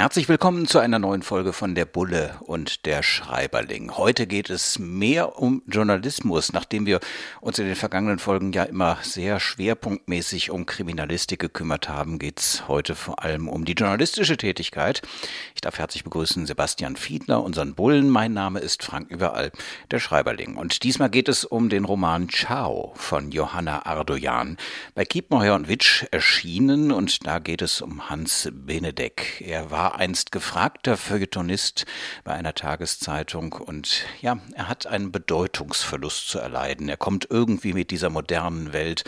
Herzlich willkommen zu einer neuen Folge von Der Bulle und der Schreiberling. Heute geht es mehr um Journalismus, nachdem wir uns in den vergangenen Folgen ja immer sehr schwerpunktmäßig um Kriminalistik gekümmert haben, geht es heute vor allem um die journalistische Tätigkeit. Ich darf herzlich begrüßen Sebastian Fiedler, unseren Bullen. Mein Name ist Frank Überall, der Schreiberling. Und diesmal geht es um den Roman Ciao von Johanna Ardoyan. Bei Kiepenheuer und Witsch erschienen und da geht es um Hans Benedek. Er war einst gefragter Feuilletonist bei einer Tageszeitung und ja, er hat einen Bedeutungsverlust zu erleiden. Er kommt irgendwie mit dieser modernen Welt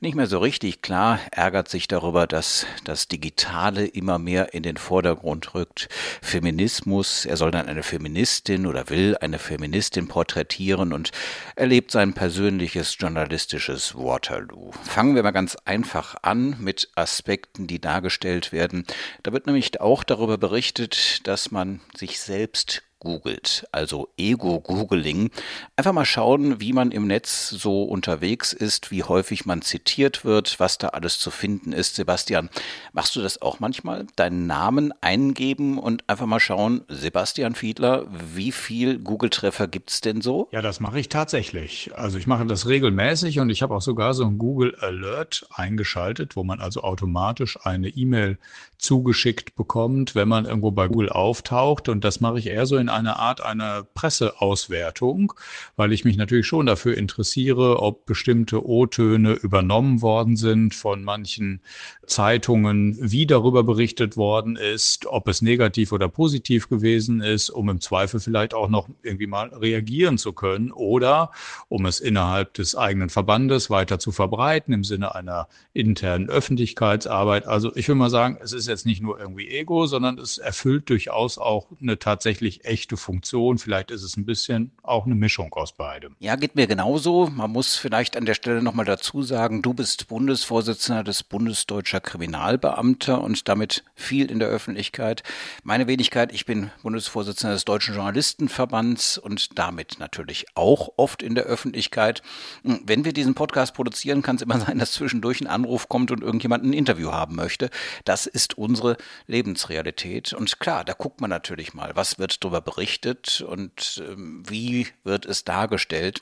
nicht mehr so richtig klar, ärgert sich darüber, dass das Digitale immer mehr in den Vordergrund rückt. Feminismus, er soll dann eine Feministin oder will eine Feministin porträtieren und erlebt sein persönliches journalistisches Waterloo. Fangen wir mal ganz einfach an mit Aspekten, die dargestellt werden. Da wird nämlich auch darüber darüber berichtet, dass man sich selbst googelt, also Ego-Googling. Einfach mal schauen, wie man im Netz so unterwegs ist, wie häufig man zitiert wird, was da alles zu finden ist. Sebastian, machst du das auch manchmal? Deinen Namen eingeben und einfach mal schauen, Sebastian Fiedler, wie viel Google-Treffer gibt es denn so? Ja, das mache ich tatsächlich. Also ich mache das regelmäßig und ich habe auch sogar so ein Google Alert eingeschaltet, wo man also automatisch eine E-Mail zugeschickt bekommt, wenn man irgendwo bei Google auftaucht. Und das mache ich eher so in einer Art einer Presseauswertung, weil ich mich natürlich schon dafür interessiere, ob bestimmte O-Töne übernommen worden sind von manchen Zeitungen, wie darüber berichtet worden ist, ob es negativ oder positiv gewesen ist, um im Zweifel vielleicht auch noch irgendwie mal reagieren zu können oder um es innerhalb des eigenen Verbandes weiter zu verbreiten im Sinne einer internen Öffentlichkeitsarbeit. Also ich will mal sagen, es ist ist jetzt nicht nur irgendwie Ego, sondern es erfüllt durchaus auch eine tatsächlich echte Funktion. Vielleicht ist es ein bisschen auch eine Mischung aus beidem. Ja, geht mir genauso. Man muss vielleicht an der Stelle nochmal dazu sagen, du bist Bundesvorsitzender des Bundesdeutscher Kriminalbeamter und damit viel in der Öffentlichkeit. Meine Wenigkeit, ich bin Bundesvorsitzender des Deutschen Journalistenverbands und damit natürlich auch oft in der Öffentlichkeit. Wenn wir diesen Podcast produzieren, kann es immer sein, dass zwischendurch ein Anruf kommt und irgendjemand ein Interview haben möchte. Das ist unsere Lebensrealität. Und klar, da guckt man natürlich mal, was wird darüber berichtet und ähm, wie wird es dargestellt.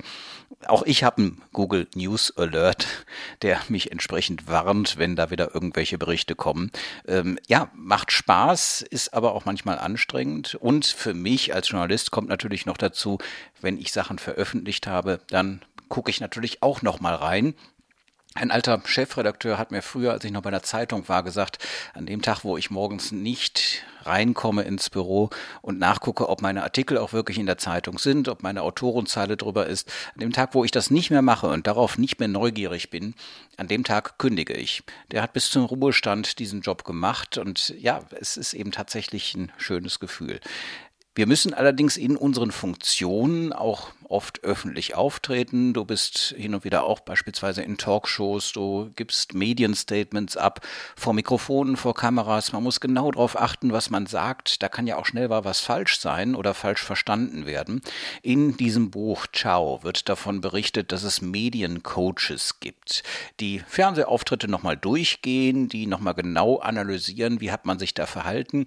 Auch ich habe einen Google News Alert, der mich entsprechend warnt, wenn da wieder irgendwelche Berichte kommen. Ähm, ja, macht Spaß, ist aber auch manchmal anstrengend. Und für mich als Journalist kommt natürlich noch dazu, wenn ich Sachen veröffentlicht habe, dann gucke ich natürlich auch noch mal rein ein alter Chefredakteur hat mir früher, als ich noch bei der Zeitung war, gesagt, an dem Tag, wo ich morgens nicht reinkomme ins Büro und nachgucke, ob meine Artikel auch wirklich in der Zeitung sind, ob meine Autorenzeile drüber ist, an dem Tag, wo ich das nicht mehr mache und darauf nicht mehr neugierig bin, an dem Tag kündige ich. Der hat bis zum Ruhestand diesen Job gemacht und ja, es ist eben tatsächlich ein schönes Gefühl. Wir müssen allerdings in unseren Funktionen auch oft öffentlich auftreten. Du bist hin und wieder auch beispielsweise in Talkshows, du gibst Medienstatements ab, vor Mikrofonen, vor Kameras. Man muss genau darauf achten, was man sagt. Da kann ja auch schnell mal was falsch sein oder falsch verstanden werden. In diesem Buch Ciao wird davon berichtet, dass es Mediencoaches gibt, die Fernsehauftritte nochmal durchgehen, die nochmal genau analysieren, wie hat man sich da verhalten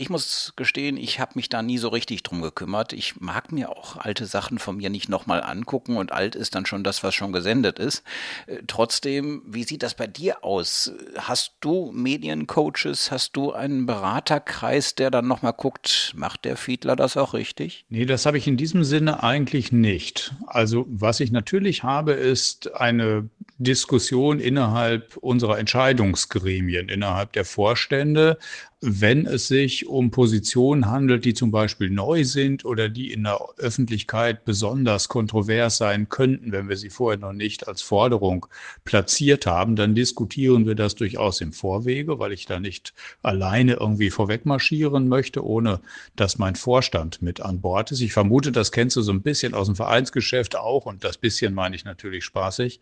ich muss gestehen, ich habe mich da nie so richtig drum gekümmert. Ich mag mir auch alte Sachen von mir nicht nochmal angucken und alt ist dann schon das, was schon gesendet ist. Äh, trotzdem, wie sieht das bei dir aus? Hast du Mediencoaches? Hast du einen Beraterkreis, der dann nochmal guckt, macht der Fiedler das auch richtig? Nee, das habe ich in diesem Sinne eigentlich nicht. Also was ich natürlich habe, ist eine Diskussion innerhalb unserer Entscheidungsgremien, innerhalb der Vorstände, wenn es sich um Positionen handelt, die zum Beispiel neu sind oder die in der Öffentlichkeit besonders kontrovers sein könnten, wenn wir sie vorher noch nicht als Forderung platziert haben, dann diskutieren wir das durchaus im Vorwege, weil ich da nicht alleine irgendwie vorwegmarschieren möchte, ohne dass mein Vorstand mit an Bord ist. Ich vermute, das kennst du so ein bisschen aus dem Vereinsgeschäft auch und das bisschen meine ich natürlich spaßig.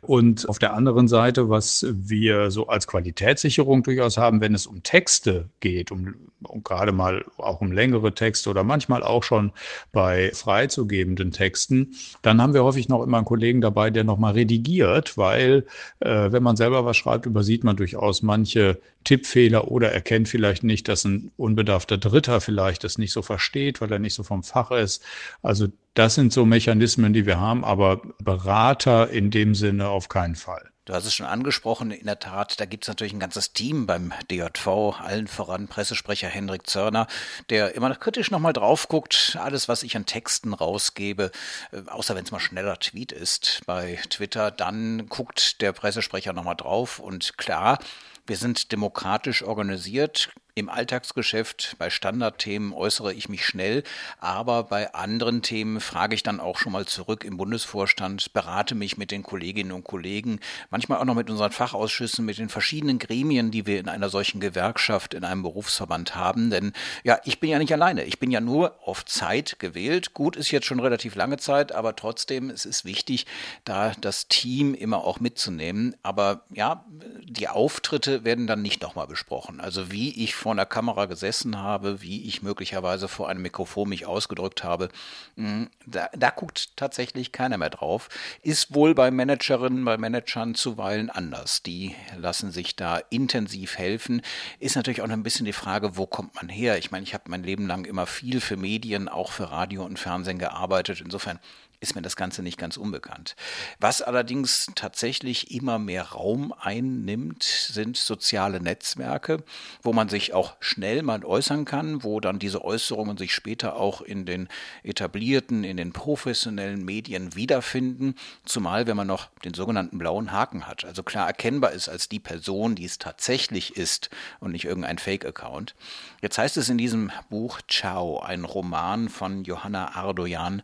Und auf der anderen Seite, was wir so als Qualitätssicherung durchaus haben, wenn es um Texte geht, um, um gerade mal auch um längere Texte oder manchmal auch schon bei freizugebenden Texten, dann haben wir häufig noch immer einen Kollegen dabei, der nochmal redigiert, weil äh, wenn man selber was schreibt, übersieht man durchaus manche Tippfehler oder erkennt vielleicht nicht, dass ein unbedarfter Dritter vielleicht das nicht so versteht, weil er nicht so vom Fach ist. Also das sind so Mechanismen, die wir haben, aber Berater in dem Sinne auf keinen Fall. Du hast es schon angesprochen, in der Tat, da gibt es natürlich ein ganzes Team beim DJV, allen voran Pressesprecher Hendrik Zörner, der immer kritisch nochmal drauf guckt, alles, was ich an Texten rausgebe, äh, außer wenn es mal schneller Tweet ist bei Twitter, dann guckt der Pressesprecher nochmal drauf. Und klar, wir sind demokratisch organisiert, im Alltagsgeschäft, bei Standardthemen äußere ich mich schnell, aber bei anderen Themen frage ich dann auch schon mal zurück im Bundesvorstand, berate mich mit den Kolleginnen und Kollegen, manchmal auch noch mit unseren Fachausschüssen, mit den verschiedenen Gremien, die wir in einer solchen Gewerkschaft, in einem Berufsverband haben. Denn ja, ich bin ja nicht alleine. Ich bin ja nur auf Zeit gewählt. Gut ist jetzt schon relativ lange Zeit, aber trotzdem, es ist wichtig, da das Team immer auch mitzunehmen. Aber ja, die Auftritte werden dann nicht nochmal besprochen. Also wie ich vor einer Kamera gesessen habe, wie ich möglicherweise vor einem Mikrofon mich ausgedrückt habe, hm, da, da guckt tatsächlich keiner mehr drauf. Ist wohl bei Managerinnen, bei Managern zuweilen anders. Die lassen sich da intensiv helfen. Ist natürlich auch noch ein bisschen die Frage, wo kommt man her? Ich meine, ich habe mein Leben lang immer viel für Medien, auch für Radio und Fernsehen gearbeitet. Insofern ist mir das Ganze nicht ganz unbekannt. Was allerdings tatsächlich immer mehr Raum einnimmt, sind soziale Netzwerke, wo man sich auch schnell mal äußern kann, wo dann diese Äußerungen sich später auch in den etablierten, in den professionellen Medien wiederfinden, zumal wenn man noch den sogenannten blauen Haken hat, also klar erkennbar ist als die Person, die es tatsächlich ist und nicht irgendein Fake-Account. Jetzt heißt es in diesem Buch Ciao, ein Roman von Johanna Ardoyan,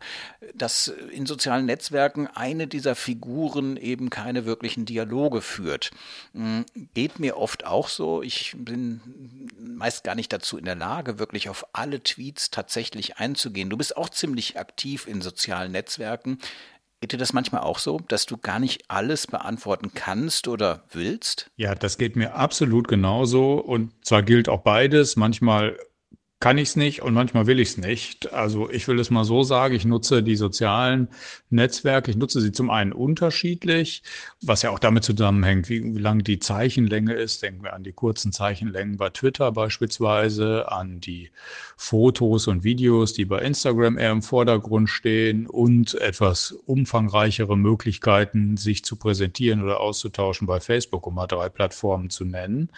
dass in sozialen Netzwerken eine dieser Figuren eben keine wirklichen Dialoge führt. Hm, geht mir oft auch so. Ich bin meist gar nicht dazu in der Lage, wirklich auf alle Tweets tatsächlich einzugehen. Du bist auch ziemlich aktiv in sozialen Netzwerken. Geht dir das manchmal auch so, dass du gar nicht alles beantworten kannst oder willst? Ja, das geht mir absolut genauso. Und zwar gilt auch beides. Manchmal kann ich es nicht und manchmal will ich es nicht. Also ich will es mal so sagen, ich nutze die sozialen Netzwerke, ich nutze sie zum einen unterschiedlich, was ja auch damit zusammenhängt, wie, wie lang die Zeichenlänge ist. Denken wir an die kurzen Zeichenlängen bei Twitter beispielsweise, an die Fotos und Videos, die bei Instagram eher im Vordergrund stehen und etwas umfangreichere Möglichkeiten, sich zu präsentieren oder auszutauschen bei Facebook, um mal drei Plattformen zu nennen.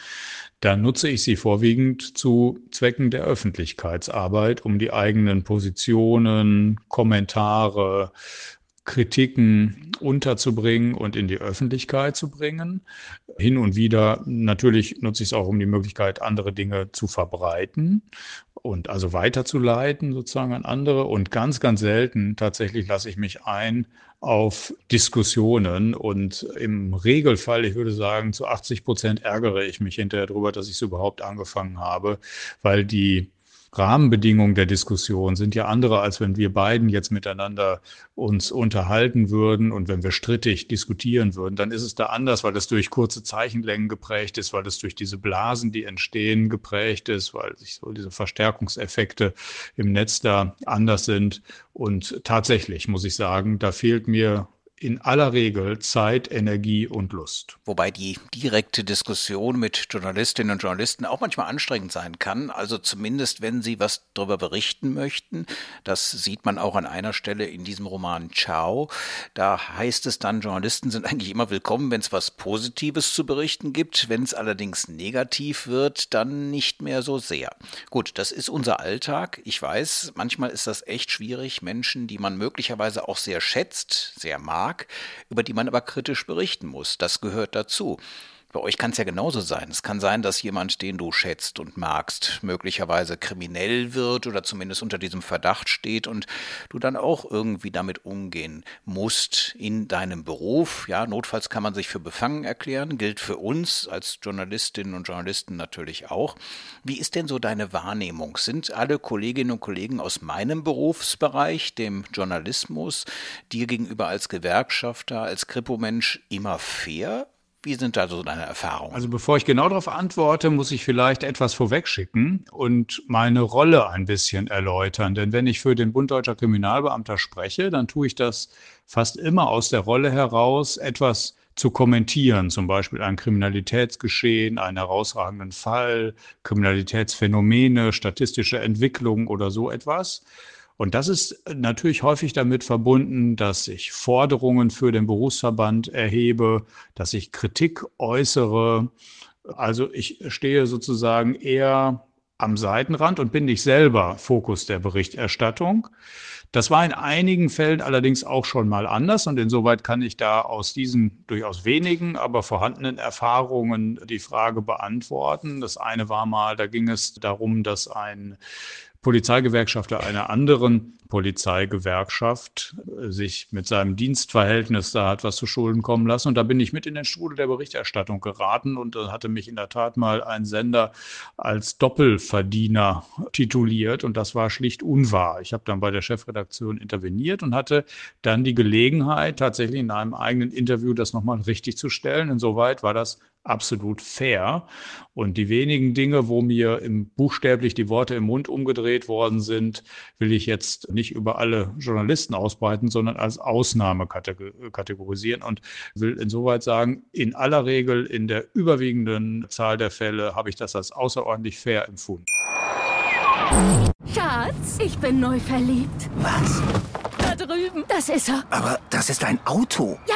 Dann nutze ich sie vorwiegend zu Zwecken der Öffentlichkeit. Öffentlichkeitsarbeit, um die eigenen Positionen, Kommentare, Kritiken unterzubringen und in die Öffentlichkeit zu bringen. Hin und wieder natürlich nutze ich es auch, um die Möglichkeit, andere Dinge zu verbreiten und also weiterzuleiten sozusagen an andere. Und ganz, ganz selten tatsächlich lasse ich mich ein auf Diskussionen. Und im Regelfall, ich würde sagen, zu 80 Prozent ärgere ich mich hinterher darüber, dass ich es überhaupt angefangen habe, weil die Rahmenbedingungen der Diskussion sind ja andere, als wenn wir beiden jetzt miteinander uns unterhalten würden und wenn wir strittig diskutieren würden, dann ist es da anders, weil das durch kurze Zeichenlängen geprägt ist, weil das durch diese Blasen, die entstehen, geprägt ist, weil sich so diese Verstärkungseffekte im Netz da anders sind. Und tatsächlich muss ich sagen, da fehlt mir in aller Regel Zeit, Energie und Lust. Wobei die direkte Diskussion mit Journalistinnen und Journalisten auch manchmal anstrengend sein kann. Also zumindest, wenn sie was darüber berichten möchten. Das sieht man auch an einer Stelle in diesem Roman Ciao. Da heißt es dann, Journalisten sind eigentlich immer willkommen, wenn es was Positives zu berichten gibt. Wenn es allerdings negativ wird, dann nicht mehr so sehr. Gut, das ist unser Alltag. Ich weiß, manchmal ist das echt schwierig. Menschen, die man möglicherweise auch sehr schätzt, sehr mag, mag, über die man aber kritisch berichten muss. Das gehört dazu. Bei euch kann es ja genauso sein. Es kann sein, dass jemand, den du schätzt und magst, möglicherweise kriminell wird oder zumindest unter diesem Verdacht steht und du dann auch irgendwie damit umgehen musst in deinem Beruf. Ja, notfalls kann man sich für befangen erklären, gilt für uns als Journalistinnen und Journalisten natürlich auch. Wie ist denn so deine Wahrnehmung? Sind alle Kolleginnen und Kollegen aus meinem Berufsbereich, dem Journalismus, dir gegenüber als Gewerkschafter, als Kripo-Mensch immer fair? Wie sind da so deine Erfahrungen? Also bevor ich genau darauf antworte, muss ich vielleicht etwas vorwegschicken und meine Rolle ein bisschen erläutern. Denn wenn ich für den Bund Deutscher Kriminalbeamter spreche, dann tue ich das fast immer aus der Rolle heraus, etwas zu kommentieren, zum Beispiel ein Kriminalitätsgeschehen, einen herausragenden Fall, Kriminalitätsphänomene, statistische Entwicklung oder so etwas. Und das ist natürlich häufig damit verbunden, dass ich Forderungen für den Berufsverband erhebe, dass ich Kritik äußere. Also ich stehe sozusagen eher am Seitenrand und bin nicht selber Fokus der Berichterstattung. Das war in einigen Fällen allerdings auch schon mal anders und insoweit kann ich da aus diesen durchaus wenigen, aber vorhandenen Erfahrungen die Frage beantworten. Das eine war mal, da ging es darum, dass ein Polizeigewerkschafter einer anderen Polizeigewerkschaft äh, sich mit seinem Dienstverhältnis da hat was zu Schulden kommen lassen. Und da bin ich mit in den Strudel der Berichterstattung geraten und da hatte mich in der Tat mal ein Sender als Doppelverdiener tituliert und das war schlicht unwahr. Ich habe dann bei der Chefredaktion interveniert und hatte dann die Gelegenheit, tatsächlich in einem eigenen Interview das nochmal richtig zu stellen. Insoweit war das absolut fair. Und die wenigen Dinge, wo mir im, buchstäblich die Worte im Mund umgedreht worden sind, will ich jetzt nicht über alle Journalisten ausbreiten, sondern als Ausnahme kategorisieren und will insoweit sagen, in aller Regel, in der überwiegenden Zahl der Fälle habe ich das als außerordentlich fair empfunden. Schatz, ich bin neu verliebt. Was? Da drüben. Das ist er. Aber das ist ein Auto. Ja,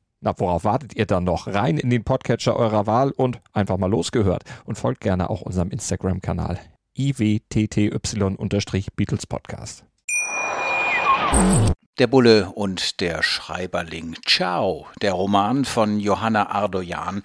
Na, worauf wartet ihr dann noch? Rein in den Podcatcher eurer Wahl und einfach mal losgehört. Und folgt gerne auch unserem Instagram-Kanal iwtty-Beatles Podcast. Der Bulle und der Schreiberling. Ciao, der Roman von Johanna Ardoyan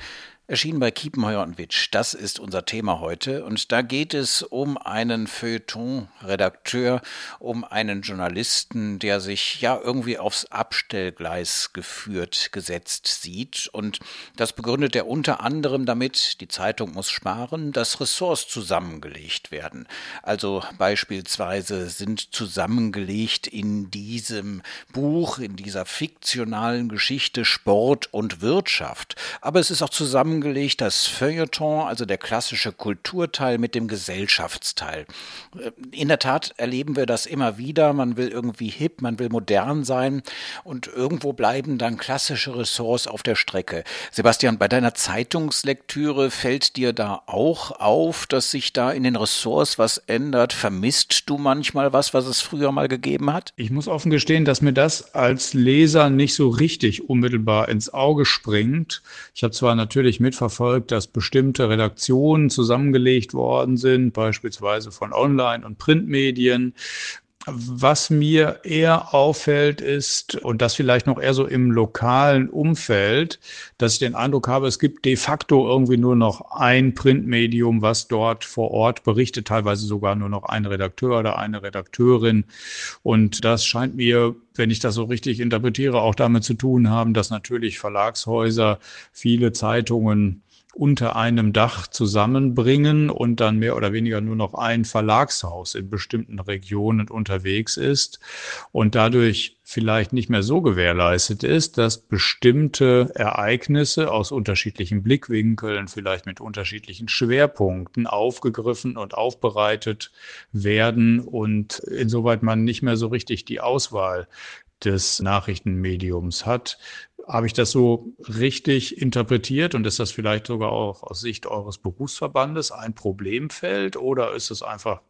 Erschien bei Kiepenheuer und Witsch. Das ist unser Thema heute. Und da geht es um einen Feuilleton-Redakteur, um einen Journalisten, der sich ja irgendwie aufs Abstellgleis geführt, gesetzt sieht. Und das begründet er unter anderem damit, die Zeitung muss sparen, dass Ressorts zusammengelegt werden. Also beispielsweise sind zusammengelegt in diesem Buch, in dieser fiktionalen Geschichte Sport und Wirtschaft. Aber es ist auch zusammen zusammengelegt, das Feuilleton, also der klassische Kulturteil mit dem Gesellschaftsteil. Äh, in der Tat erleben wir das immer wieder. Man will irgendwie hip, man will modern sein und irgendwo bleiben dann klassische Ressorts auf der Strecke. Sebastian, bei deiner Zeitungslektüre fällt dir da auch auf, dass sich da in den Ressorts was ändert? Vermisst du manchmal was, was es früher mal gegeben hat? Ich muss offen gestehen, dass mir das als Leser nicht so richtig unmittelbar ins Auge springt. Ich habe zwar natürlich mitverfolgt, dass bestimmte Redaktionen zusammengelegt worden sind, beispielsweise von Online- und Printmedien. Was mir eher auffällt, ist, und das vielleicht noch eher so im lokalen Umfeld, dass ich den Eindruck habe, es gibt de facto irgendwie nur noch ein Printmedium, was dort vor Ort berichtet, teilweise sogar nur noch ein Redakteur oder eine Redakteurin. Und das scheint mir, wenn ich das so richtig interpretiere, auch damit zu tun haben, dass natürlich Verlagshäuser viele Zeitungen unter einem Dach zusammenbringen und dann mehr oder weniger nur noch ein Verlagshaus in bestimmten Regionen unterwegs ist und dadurch vielleicht nicht mehr so gewährleistet ist, dass bestimmte Ereignisse aus unterschiedlichen Blickwinkeln, vielleicht mit unterschiedlichen Schwerpunkten aufgegriffen und aufbereitet werden und insoweit man nicht mehr so richtig die Auswahl des Nachrichtenmediums hat. Habe ich das so richtig interpretiert und ist das vielleicht sogar auch aus Sicht eures Berufsverbandes ein Problemfeld oder ist es einfach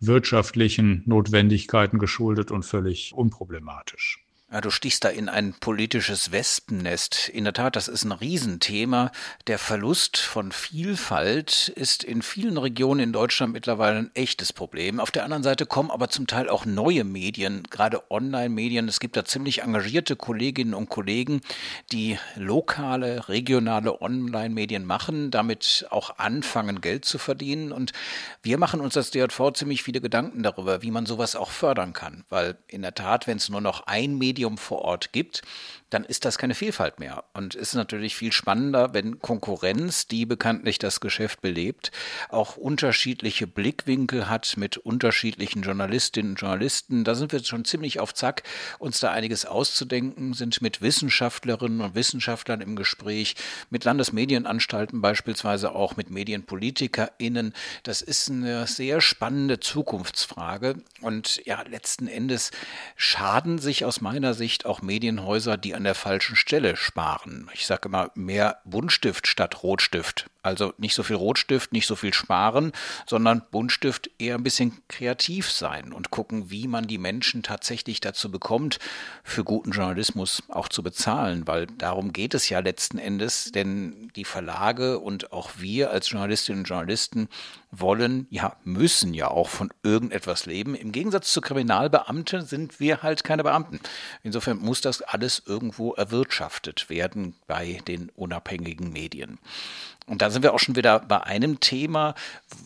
wirtschaftlichen Notwendigkeiten geschuldet und völlig unproblematisch? Ja, du stichst da in ein politisches Wespennest. In der Tat, das ist ein Riesenthema. Der Verlust von Vielfalt ist in vielen Regionen in Deutschland mittlerweile ein echtes Problem. Auf der anderen Seite kommen aber zum Teil auch neue Medien, gerade Online-Medien. Es gibt da ziemlich engagierte Kolleginnen und Kollegen, die lokale, regionale Online-Medien machen, damit auch anfangen, Geld zu verdienen. Und wir machen uns als DJV ziemlich viele Gedanken darüber, wie man sowas auch fördern kann. Weil in der Tat, wenn es nur noch ein Medium Medium vor Ort gibt, dann ist das keine Vielfalt mehr. Und ist natürlich viel spannender, wenn Konkurrenz, die bekanntlich das Geschäft belebt, auch unterschiedliche Blickwinkel hat mit unterschiedlichen Journalistinnen und Journalisten. Da sind wir schon ziemlich auf Zack, uns da einiges auszudenken, sind mit Wissenschaftlerinnen und Wissenschaftlern im Gespräch, mit Landesmedienanstalten beispielsweise auch, mit MedienpolitikerInnen. Das ist eine sehr spannende Zukunftsfrage. Und ja, letzten Endes schaden sich aus meiner Sicht auch Medienhäuser, die an der falschen Stelle sparen. Ich sage immer mehr Buntstift statt Rotstift. Also nicht so viel Rotstift, nicht so viel sparen, sondern Buntstift eher ein bisschen kreativ sein und gucken, wie man die Menschen tatsächlich dazu bekommt, für guten Journalismus auch zu bezahlen, weil darum geht es ja letzten Endes, denn die Verlage und auch wir als Journalistinnen und Journalisten wollen, ja, müssen ja auch von irgendetwas leben. Im Gegensatz zu Kriminalbeamten sind wir halt keine Beamten. Insofern muss das alles irgendwo erwirtschaftet werden bei den unabhängigen Medien. Und da sind wir auch schon wieder bei einem Thema,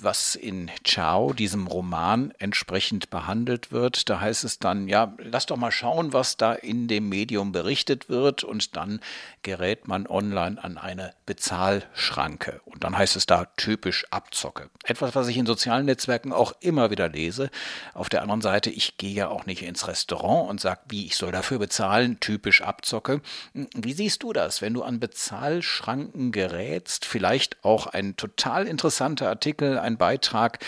was in Ciao, diesem Roman, entsprechend behandelt wird. Da heißt es dann, ja, lass doch mal schauen, was da in dem Medium berichtet wird. Und dann gerät man online an eine Bezahlschranke. Und dann heißt es da typisch Abzocke. Etwas, was ich in sozialen Netzwerken auch immer wieder lese. Auf der anderen Seite, ich gehe ja auch nicht ins Restaurant und sage, wie ich soll dafür bezahlen, typisch Abzocke. Wie siehst du das, wenn du an Bezahlschranken gerätst? Vielleicht vielleicht auch ein total interessanter Artikel, ein Beitrag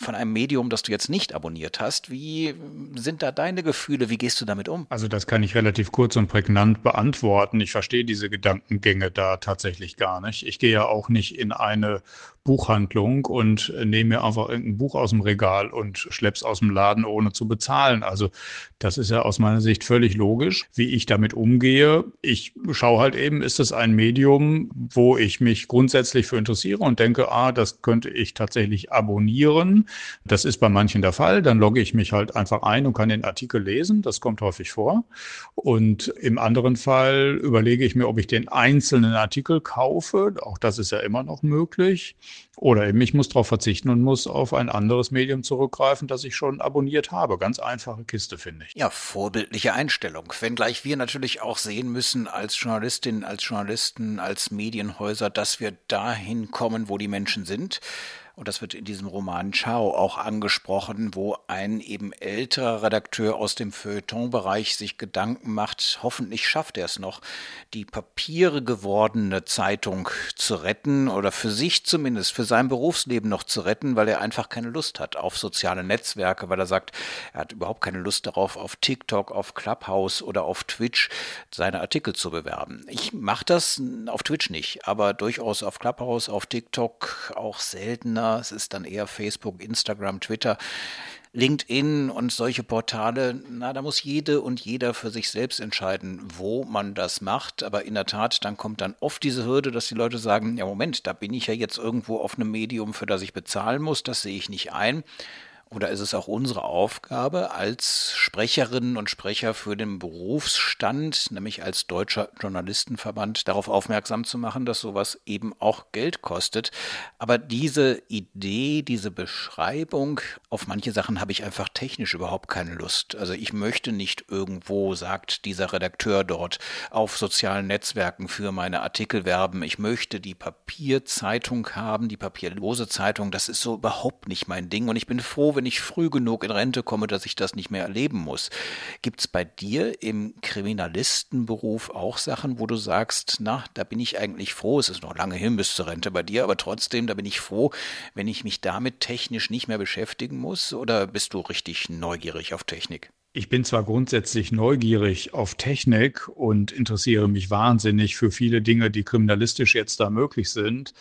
von einem Medium, das du jetzt nicht abonniert hast. Wie sind da deine Gefühle? Wie gehst du damit um? Also das kann ich relativ kurz und prägnant beantworten. Ich verstehe diese Gedankengänge da tatsächlich gar nicht. Ich gehe ja auch nicht in eine Buchhandlung und nehme mir einfach irgendein Buch aus dem Regal und schlepp's aus dem Laden, ohne zu bezahlen. Also das ist ja aus meiner Sicht völlig logisch, wie ich damit umgehe. Ich schaue halt eben, ist es ein Medium, wo ich mich grundsätzlich für interessiere und denke, ah, das könnte ich tatsächlich abonnieren. Das ist bei manchen der Fall. Dann logge ich mich halt einfach ein und kann den Artikel lesen. Das kommt häufig vor. Und im anderen Fall überlege ich mir, ob ich den einzelnen Artikel kaufe. Auch das ist ja immer noch möglich. Oder eben ich muss darauf verzichten und muss auf ein anderes Medium zurückgreifen, das ich schon abonniert habe. Ganz einfache Kiste, finde ich. Ja, vorbildliche Einstellung. Wenngleich wir natürlich auch sehen müssen als Journalistinnen, als Journalisten, als Medienhäuser, dass wir dahin kommen, wo die Menschen sind und das wird in diesem Roman Ciao auch angesprochen, wo ein eben älterer Redakteur aus dem Feuilleton-Bereich sich Gedanken macht, hoffentlich schafft er es noch, die Papiere gewordene Zeitung zu retten oder für sich zumindest, für sein Berufsleben noch zu retten, weil er einfach keine Lust hat auf soziale Netzwerke, weil er sagt, er hat überhaupt keine Lust darauf, auf TikTok, auf Clubhouse oder auf Twitch seine Artikel zu bewerben. Ich mache das auf Twitch nicht, aber durchaus auf Clubhouse, auf TikTok auch seltener es ist dann eher Facebook, Instagram, Twitter. LinkedIn und solche Portale, na, da muss jede und jeder für sich selbst entscheiden, wo man das macht. Aber in der Tat, dann kommt dann oft diese Hürde, dass die Leute sagen, ja Moment, da bin ich ja jetzt irgendwo auf einem Medium, für das ich bezahlen muss, das sehe ich nicht ein. Oder ist es auch unsere Aufgabe als Sprecherinnen und Sprecher für den Berufsstand, nämlich als Deutscher Journalistenverband, darauf aufmerksam zu machen, dass sowas eben auch Geld kostet? Aber diese Idee, diese Beschreibung, auf manche Sachen habe ich einfach technisch überhaupt keine Lust. Also ich möchte nicht irgendwo, sagt dieser Redakteur dort, auf sozialen Netzwerken für meine Artikel werben. Ich möchte die Papierzeitung haben, die papierlose Zeitung. Das ist so überhaupt nicht mein Ding. Und ich bin froh, wenn ich früh genug in Rente komme, dass ich das nicht mehr erleben muss. Gibt es bei dir im Kriminalistenberuf auch Sachen, wo du sagst, na, da bin ich eigentlich froh, es ist noch lange hin bis zur Rente bei dir, aber trotzdem, da bin ich froh, wenn ich mich damit technisch nicht mehr beschäftigen muss? Oder bist du richtig neugierig auf Technik? ich bin zwar grundsätzlich neugierig auf Technik und interessiere mich wahnsinnig für viele Dinge, die kriminalistisch jetzt da möglich sind,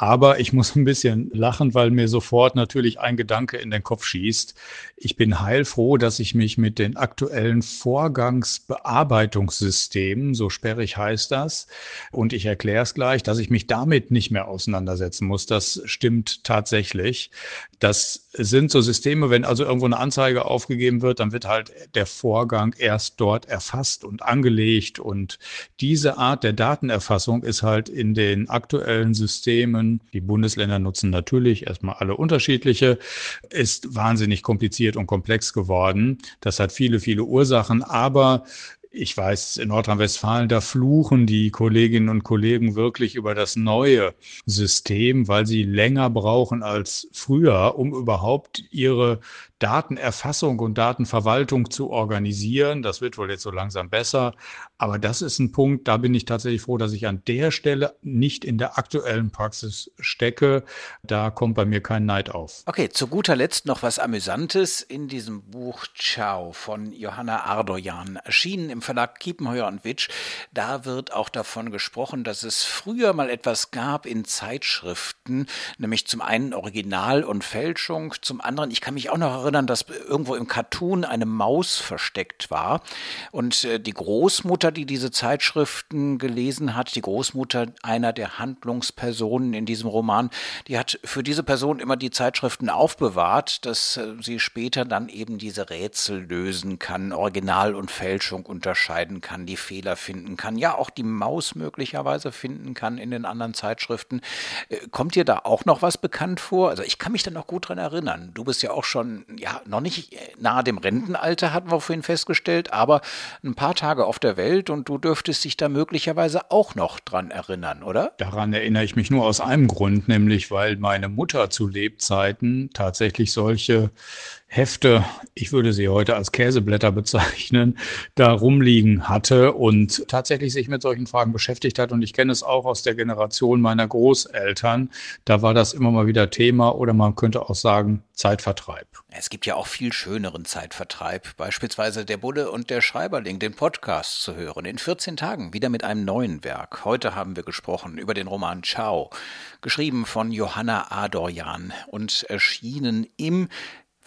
aber ich muss ein bisschen lachen, weil mir sofort natürlich ein Gedanke in den Kopf schießt. Ich bin heilfroh, dass ich mich mit den aktuellen Vorgangsbearbeitungssystemen, so sperrig heißt das, und ich erkläre es gleich, dass ich mich damit nicht mehr auseinandersetzen muss. Das stimmt tatsächlich. Das sind so Systeme, wenn also irgendwo eine Anzeige aufgegeben wird, dann wird halt der Vorgang erst dort erfasst und angelegt. Und diese Art der Datenerfassung ist halt in den aktuellen Systemen, die Bundesländer nutzen natürlich erstmal alle unterschiedliche, ist wahnsinnig kompliziert und komplex geworden. Das hat viele, viele Ursachen, aber ich weiß, in Nordrhein-Westfalen, da fluchen die Kolleginnen und Kollegen wirklich über das neue System, weil sie länger brauchen als früher, um überhaupt ihre Datenerfassung und Datenverwaltung zu organisieren. Das wird wohl jetzt so langsam besser. Aber das ist ein Punkt, da bin ich tatsächlich froh, dass ich an der Stelle nicht in der aktuellen Praxis stecke. Da kommt bei mir kein Neid auf. Okay, zu guter Letzt noch was Amüsantes in diesem Buch Ciao von Johanna Ardoyan, erschienen im Verlag Kiepenheuer und Witsch. Da wird auch davon gesprochen, dass es früher mal etwas gab in Zeitschriften, nämlich zum einen Original und Fälschung, zum anderen, ich kann mich auch noch erinnern, erinnern, dass irgendwo im Cartoon eine Maus versteckt war. Und äh, die Großmutter, die diese Zeitschriften gelesen hat, die Großmutter einer der Handlungspersonen in diesem Roman, die hat für diese Person immer die Zeitschriften aufbewahrt, dass äh, sie später dann eben diese Rätsel lösen kann, Original und Fälschung unterscheiden kann, die Fehler finden kann, ja auch die Maus möglicherweise finden kann in den anderen Zeitschriften. Äh, kommt dir da auch noch was bekannt vor? Also ich kann mich da noch gut dran erinnern. Du bist ja auch schon ja, noch nicht nahe dem Rentenalter, hatten wir vorhin festgestellt, aber ein paar Tage auf der Welt und du dürftest dich da möglicherweise auch noch dran erinnern, oder? Daran erinnere ich mich nur aus einem Grund, nämlich weil meine Mutter zu Lebzeiten tatsächlich solche Hefte, ich würde sie heute als Käseblätter bezeichnen, da rumliegen hatte und tatsächlich sich mit solchen Fragen beschäftigt hat. Und ich kenne es auch aus der Generation meiner Großeltern. Da war das immer mal wieder Thema oder man könnte auch sagen Zeitvertreib. Es gibt ja auch viel schöneren Zeitvertreib, beispielsweise der Bulle und der Schreiberling, den Podcast zu hören. In 14 Tagen wieder mit einem neuen Werk. Heute haben wir gesprochen über den Roman Ciao, geschrieben von Johanna Adorjan und erschienen im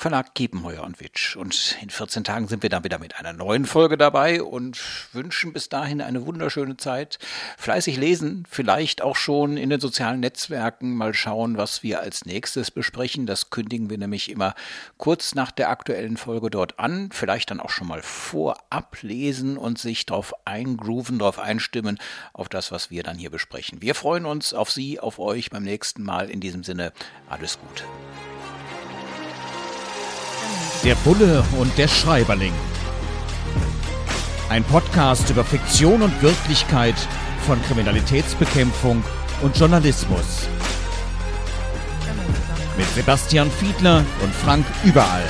Verlag Kiepenheuer und Witsch. Und in 14 Tagen sind wir dann wieder mit einer neuen Folge dabei und wünschen bis dahin eine wunderschöne Zeit. Fleißig lesen, vielleicht auch schon in den sozialen Netzwerken mal schauen, was wir als nächstes besprechen. Das kündigen wir nämlich immer kurz nach der aktuellen Folge dort an. Vielleicht dann auch schon mal vorab lesen und sich darauf eingrooven, darauf einstimmen, auf das, was wir dann hier besprechen. Wir freuen uns auf Sie, auf euch beim nächsten Mal. In diesem Sinne, alles Gute. Der Bulle und der Schreiberling. Ein Podcast über Fiktion und Wirklichkeit von Kriminalitätsbekämpfung und Journalismus. Mit Sebastian Fiedler und Frank Überall.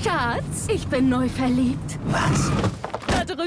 Schatz, ich bin neu verliebt. Was?